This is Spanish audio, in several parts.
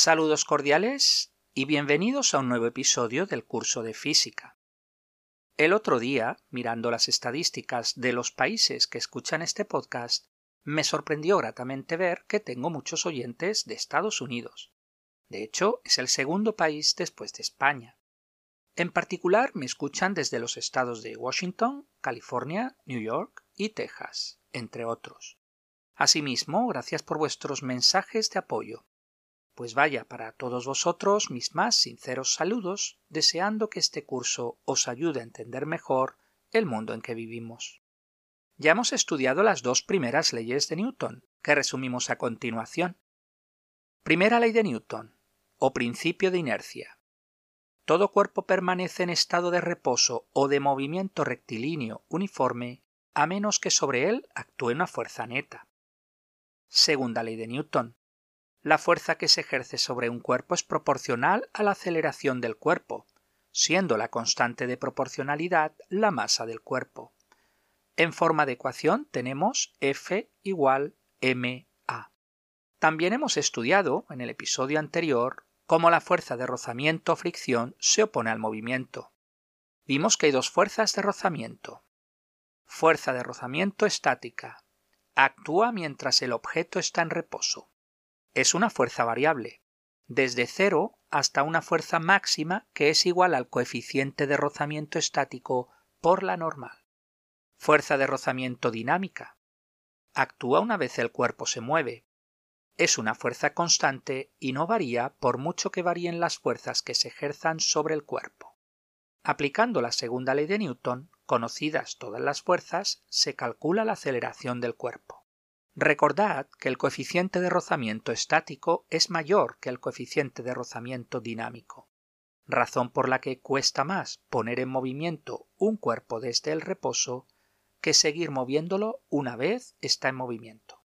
Saludos cordiales y bienvenidos a un nuevo episodio del curso de física. El otro día, mirando las estadísticas de los países que escuchan este podcast, me sorprendió gratamente ver que tengo muchos oyentes de Estados Unidos. De hecho, es el segundo país después de España. En particular, me escuchan desde los estados de Washington, California, New York y Texas, entre otros. Asimismo, gracias por vuestros mensajes de apoyo. Pues vaya para todos vosotros mis más sinceros saludos, deseando que este curso os ayude a entender mejor el mundo en que vivimos. Ya hemos estudiado las dos primeras leyes de Newton, que resumimos a continuación. Primera ley de Newton, o principio de inercia. Todo cuerpo permanece en estado de reposo o de movimiento rectilíneo uniforme a menos que sobre él actúe una fuerza neta. Segunda ley de Newton. La fuerza que se ejerce sobre un cuerpo es proporcional a la aceleración del cuerpo, siendo la constante de proporcionalidad la masa del cuerpo. En forma de ecuación tenemos F igual ma. También hemos estudiado en el episodio anterior cómo la fuerza de rozamiento o fricción se opone al movimiento. Vimos que hay dos fuerzas de rozamiento. Fuerza de rozamiento estática. Actúa mientras el objeto está en reposo es una fuerza variable, desde cero hasta una fuerza máxima que es igual al coeficiente de rozamiento estático por la normal. Fuerza de rozamiento dinámica. Actúa una vez el cuerpo se mueve. Es una fuerza constante y no varía por mucho que varíen las fuerzas que se ejerzan sobre el cuerpo. Aplicando la segunda ley de Newton, conocidas todas las fuerzas, se calcula la aceleración del cuerpo. Recordad que el coeficiente de rozamiento estático es mayor que el coeficiente de rozamiento dinámico, razón por la que cuesta más poner en movimiento un cuerpo desde el reposo que seguir moviéndolo una vez está en movimiento.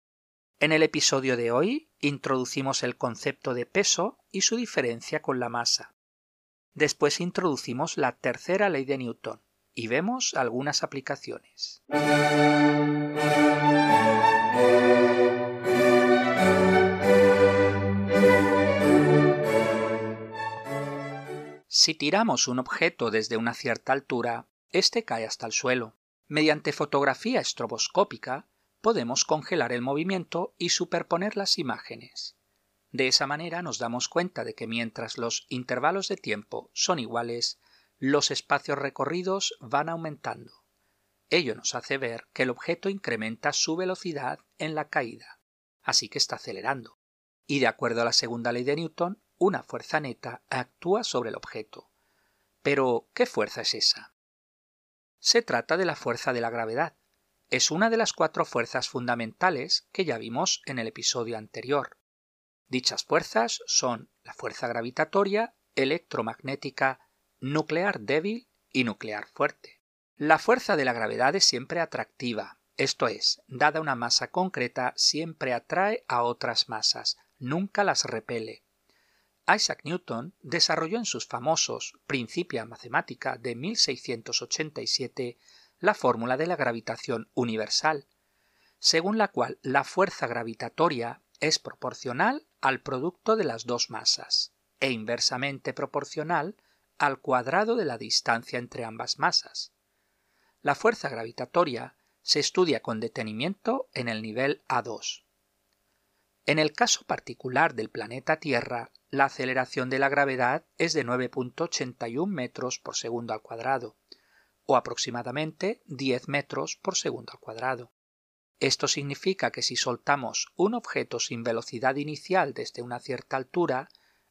En el episodio de hoy introducimos el concepto de peso y su diferencia con la masa. Después introducimos la tercera ley de Newton y vemos algunas aplicaciones. Si tiramos un objeto desde una cierta altura, éste cae hasta el suelo. Mediante fotografía estroboscópica podemos congelar el movimiento y superponer las imágenes. De esa manera nos damos cuenta de que mientras los intervalos de tiempo son iguales, los espacios recorridos van aumentando. Ello nos hace ver que el objeto incrementa su velocidad en la caída, así que está acelerando. Y de acuerdo a la segunda ley de Newton, una fuerza neta actúa sobre el objeto. Pero, ¿qué fuerza es esa? Se trata de la fuerza de la gravedad. Es una de las cuatro fuerzas fundamentales que ya vimos en el episodio anterior. Dichas fuerzas son la fuerza gravitatoria, electromagnética, nuclear débil y nuclear fuerte. La fuerza de la gravedad es siempre atractiva, esto es, dada una masa concreta, siempre atrae a otras masas, nunca las repele. Isaac Newton desarrolló en sus famosos Principia Mathematica de 1687 la fórmula de la gravitación universal, según la cual la fuerza gravitatoria es proporcional al producto de las dos masas e inversamente proporcional al cuadrado de la distancia entre ambas masas. La fuerza gravitatoria se estudia con detenimiento en el nivel A2. En el caso particular del planeta Tierra, la aceleración de la gravedad es de 9.81 metros por segundo al cuadrado, o aproximadamente 10 metros por segundo al cuadrado. Esto significa que si soltamos un objeto sin velocidad inicial desde una cierta altura,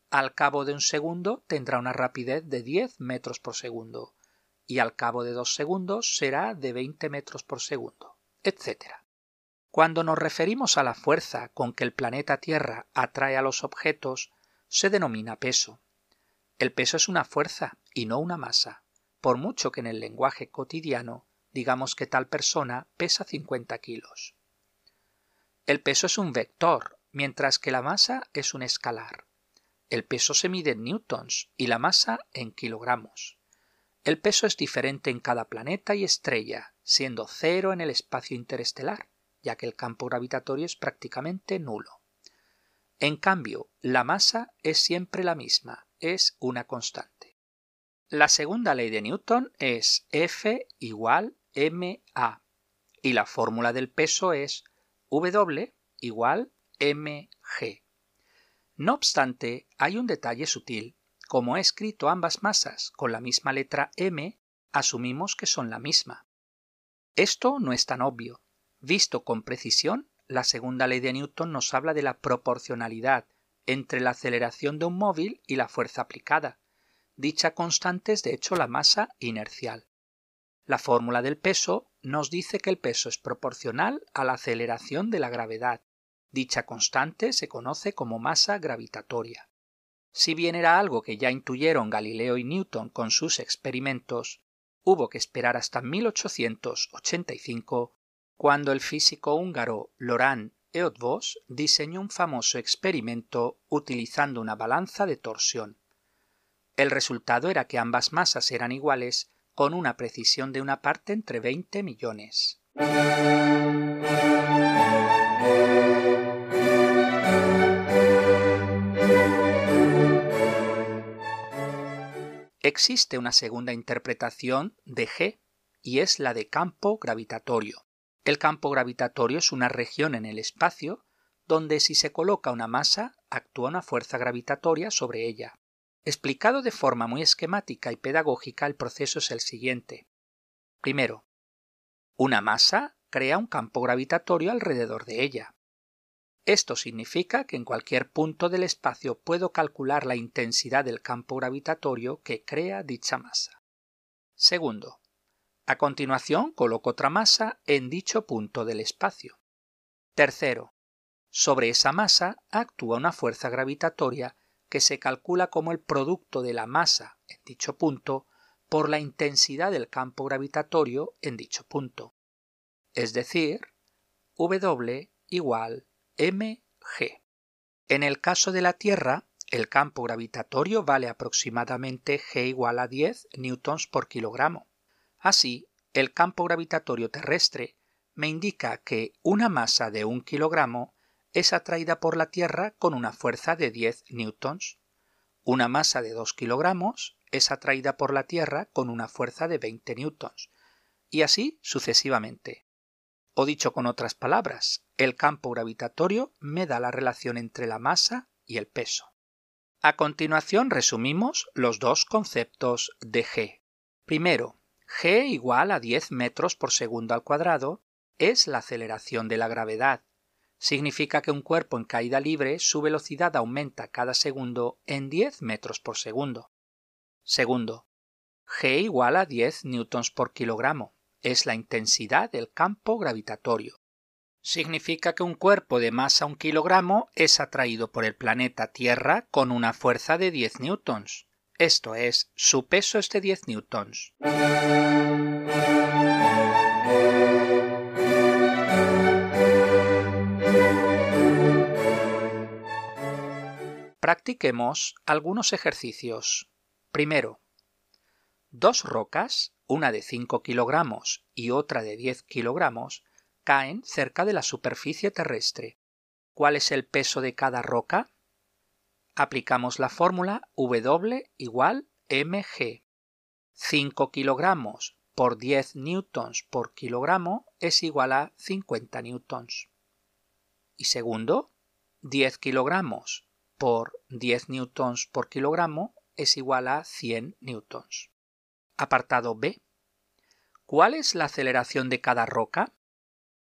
al cabo de un segundo tendrá una rapidez de 10 metros por segundo, y al cabo de dos segundos será de 20 metros por segundo, etc. Cuando nos referimos a la fuerza con que el planeta Tierra atrae a los objetos, se denomina peso. El peso es una fuerza y no una masa, por mucho que en el lenguaje cotidiano digamos que tal persona pesa 50 kilos. El peso es un vector, mientras que la masa es un escalar. El peso se mide en newtons y la masa en kilogramos. El peso es diferente en cada planeta y estrella, siendo cero en el espacio interestelar ya que el campo gravitatorio es prácticamente nulo. En cambio, la masa es siempre la misma, es una constante. La segunda ley de Newton es F igual ma y la fórmula del peso es W igual mg. No obstante, hay un detalle sutil. Como he escrito ambas masas con la misma letra m, asumimos que son la misma. Esto no es tan obvio. Visto con precisión, la segunda ley de Newton nos habla de la proporcionalidad entre la aceleración de un móvil y la fuerza aplicada. Dicha constante es de hecho la masa inercial. La fórmula del peso nos dice que el peso es proporcional a la aceleración de la gravedad. Dicha constante se conoce como masa gravitatoria. Si bien era algo que ya intuyeron Galileo y Newton con sus experimentos, hubo que esperar hasta 1885 cuando el físico húngaro Loran Eötvös diseñó un famoso experimento utilizando una balanza de torsión. El resultado era que ambas masas eran iguales con una precisión de una parte entre 20 millones. Existe una segunda interpretación de G y es la de campo gravitatorio. El campo gravitatorio es una región en el espacio donde si se coloca una masa actúa una fuerza gravitatoria sobre ella. Explicado de forma muy esquemática y pedagógica, el proceso es el siguiente. Primero, una masa crea un campo gravitatorio alrededor de ella. Esto significa que en cualquier punto del espacio puedo calcular la intensidad del campo gravitatorio que crea dicha masa. Segundo, a continuación coloco otra masa en dicho punto del espacio. Tercero, sobre esa masa actúa una fuerza gravitatoria que se calcula como el producto de la masa en dicho punto por la intensidad del campo gravitatorio en dicho punto. Es decir, W igual mg. En el caso de la Tierra, el campo gravitatorio vale aproximadamente G igual a 10 newtons por kilogramo. Así, el campo gravitatorio terrestre me indica que una masa de un kilogramo es atraída por la Tierra con una fuerza de 10 newtons. Una masa de 2 kilogramos es atraída por la Tierra con una fuerza de 20 newtons. Y así sucesivamente. O dicho con otras palabras, el campo gravitatorio me da la relación entre la masa y el peso. A continuación resumimos los dos conceptos de G. Primero, G igual a 10 metros por segundo al cuadrado es la aceleración de la gravedad significa que un cuerpo en caída libre su velocidad aumenta cada segundo en 10 metros por segundo. Segundo, G igual a 10 newtons por kilogramo. Es la intensidad del campo gravitatorio. Significa que un cuerpo de masa un kilogramo es atraído por el planeta Tierra con una fuerza de 10 newtons. Esto es, su peso es de 10 newtons. Practiquemos algunos ejercicios. Primero, dos rocas, una de 5 kilogramos y otra de 10 kilogramos, caen cerca de la superficie terrestre. ¿Cuál es el peso de cada roca? Aplicamos la fórmula W igual mg. 5 kilogramos por 10 newtons por kilogramo es igual a 50 newtons. Y segundo, 10 kilogramos por 10 newtons por kilogramo es igual a 100 newtons. Apartado B. ¿Cuál es la aceleración de cada roca?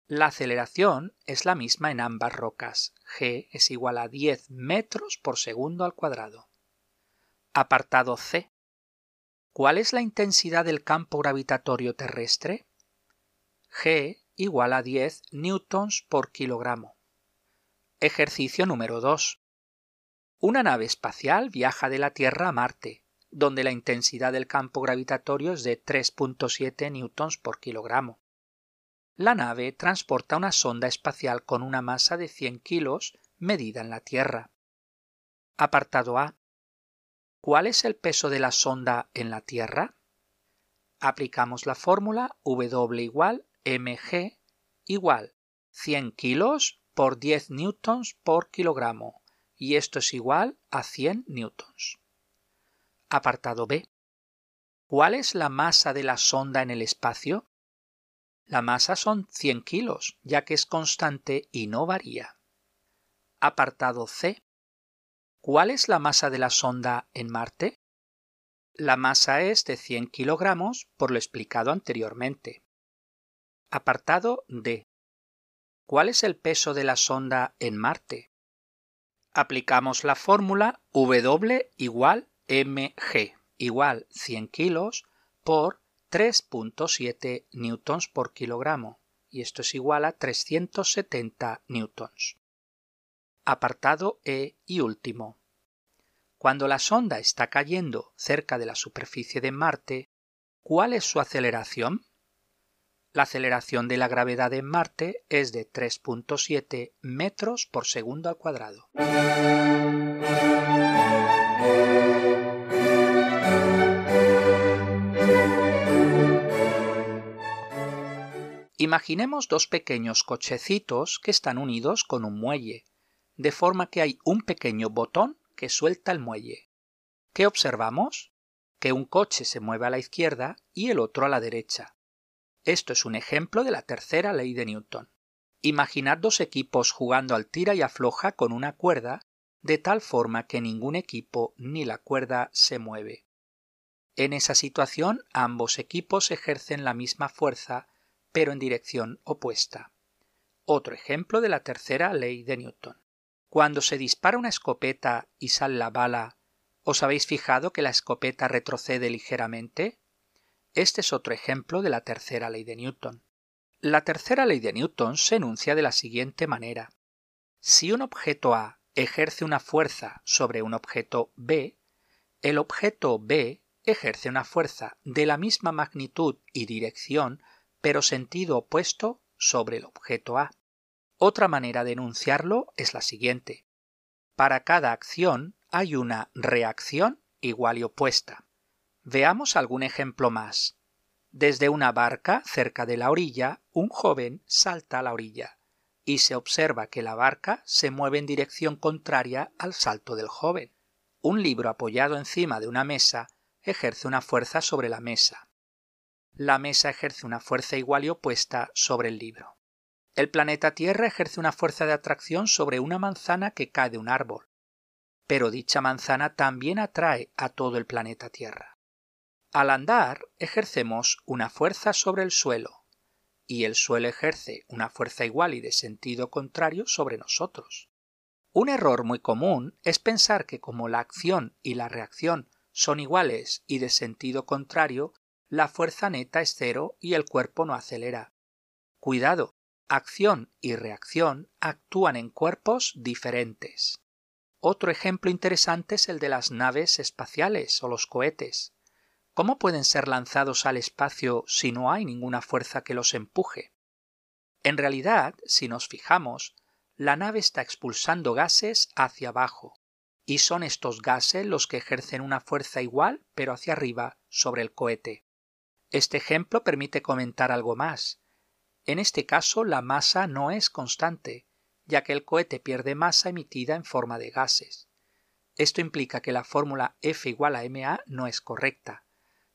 La aceleración es la misma en ambas rocas. G es igual a 10 metros por segundo al cuadrado. Apartado C. ¿Cuál es la intensidad del campo gravitatorio terrestre? G igual a 10 newtons por kilogramo. Ejercicio número 2. Una nave espacial viaja de la Tierra a Marte, donde la intensidad del campo gravitatorio es de 3.7 newtons por kilogramo. La nave transporta una sonda espacial con una masa de 100 kilos medida en la Tierra. Apartado A. ¿Cuál es el peso de la sonda en la Tierra? Aplicamos la fórmula W igual mg igual 100 kilos por 10 newtons por kilogramo y esto es igual a 100 newtons. Apartado B. ¿Cuál es la masa de la sonda en el espacio? La masa son 100 kilos, ya que es constante y no varía. Apartado C. ¿Cuál es la masa de la sonda en Marte? La masa es de 100 kilogramos por lo explicado anteriormente. Apartado D. ¿Cuál es el peso de la sonda en Marte? Aplicamos la fórmula W igual mg igual 100 kilos por 3.7 newtons por kilogramo y esto es igual a 370 newtons. Apartado E y último. Cuando la sonda está cayendo cerca de la superficie de Marte, ¿cuál es su aceleración? La aceleración de la gravedad en Marte es de 3.7 metros por segundo al cuadrado. Imaginemos dos pequeños cochecitos que están unidos con un muelle, de forma que hay un pequeño botón que suelta el muelle. ¿Qué observamos? Que un coche se mueve a la izquierda y el otro a la derecha. Esto es un ejemplo de la tercera ley de Newton. Imaginad dos equipos jugando al tira y afloja con una cuerda, de tal forma que ningún equipo ni la cuerda se mueve. En esa situación ambos equipos ejercen la misma fuerza pero en dirección opuesta. Otro ejemplo de la tercera ley de Newton. Cuando se dispara una escopeta y sale la bala, ¿os habéis fijado que la escopeta retrocede ligeramente? Este es otro ejemplo de la tercera ley de Newton. La tercera ley de Newton se enuncia de la siguiente manera. Si un objeto A ejerce una fuerza sobre un objeto B, el objeto B ejerce una fuerza de la misma magnitud y dirección pero sentido opuesto sobre el objeto A. Otra manera de enunciarlo es la siguiente. Para cada acción hay una reacción igual y opuesta. Veamos algún ejemplo más. Desde una barca cerca de la orilla, un joven salta a la orilla y se observa que la barca se mueve en dirección contraria al salto del joven. Un libro apoyado encima de una mesa ejerce una fuerza sobre la mesa la mesa ejerce una fuerza igual y opuesta sobre el libro. El planeta Tierra ejerce una fuerza de atracción sobre una manzana que cae de un árbol, pero dicha manzana también atrae a todo el planeta Tierra. Al andar ejercemos una fuerza sobre el suelo, y el suelo ejerce una fuerza igual y de sentido contrario sobre nosotros. Un error muy común es pensar que como la acción y la reacción son iguales y de sentido contrario, la fuerza neta es cero y el cuerpo no acelera. Cuidado, acción y reacción actúan en cuerpos diferentes. Otro ejemplo interesante es el de las naves espaciales o los cohetes. ¿Cómo pueden ser lanzados al espacio si no hay ninguna fuerza que los empuje? En realidad, si nos fijamos, la nave está expulsando gases hacia abajo, y son estos gases los que ejercen una fuerza igual pero hacia arriba sobre el cohete. Este ejemplo permite comentar algo más. En este caso la masa no es constante, ya que el cohete pierde masa emitida en forma de gases. Esto implica que la fórmula F igual a ma no es correcta.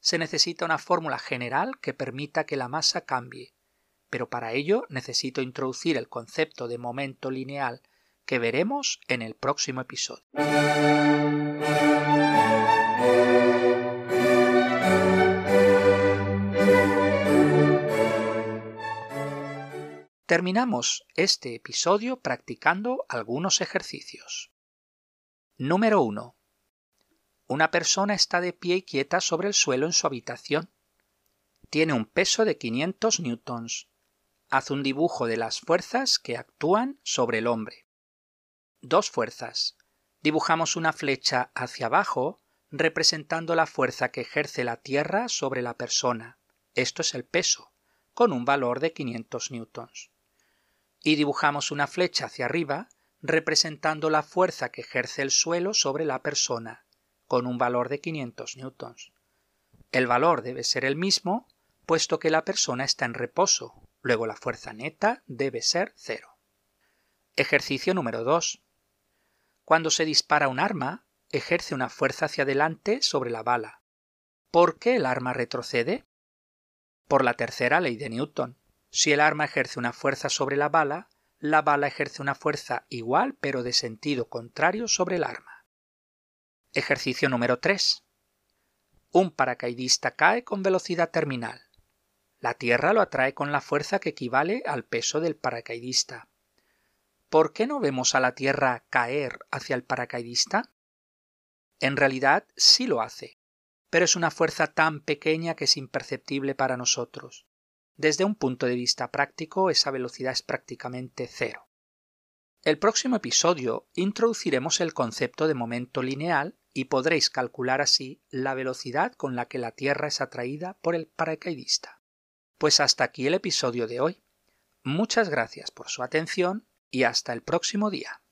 Se necesita una fórmula general que permita que la masa cambie, pero para ello necesito introducir el concepto de momento lineal que veremos en el próximo episodio. Terminamos este episodio practicando algunos ejercicios. Número 1. Una persona está de pie y quieta sobre el suelo en su habitación. Tiene un peso de 500 newtons. Haz un dibujo de las fuerzas que actúan sobre el hombre. Dos fuerzas. Dibujamos una flecha hacia abajo representando la fuerza que ejerce la Tierra sobre la persona. Esto es el peso, con un valor de 500 newtons y dibujamos una flecha hacia arriba representando la fuerza que ejerce el suelo sobre la persona, con un valor de 500 newtons. El valor debe ser el mismo, puesto que la persona está en reposo, luego la fuerza neta debe ser cero. Ejercicio número 2. Cuando se dispara un arma, ejerce una fuerza hacia adelante sobre la bala. ¿Por qué el arma retrocede? Por la tercera ley de Newton. Si el arma ejerce una fuerza sobre la bala, la bala ejerce una fuerza igual pero de sentido contrario sobre el arma. Ejercicio número 3. Un paracaidista cae con velocidad terminal. La Tierra lo atrae con la fuerza que equivale al peso del paracaidista. ¿Por qué no vemos a la Tierra caer hacia el paracaidista? En realidad sí lo hace, pero es una fuerza tan pequeña que es imperceptible para nosotros. Desde un punto de vista práctico, esa velocidad es prácticamente cero. El próximo episodio introduciremos el concepto de momento lineal y podréis calcular así la velocidad con la que la Tierra es atraída por el paracaidista. Pues hasta aquí el episodio de hoy. Muchas gracias por su atención y hasta el próximo día.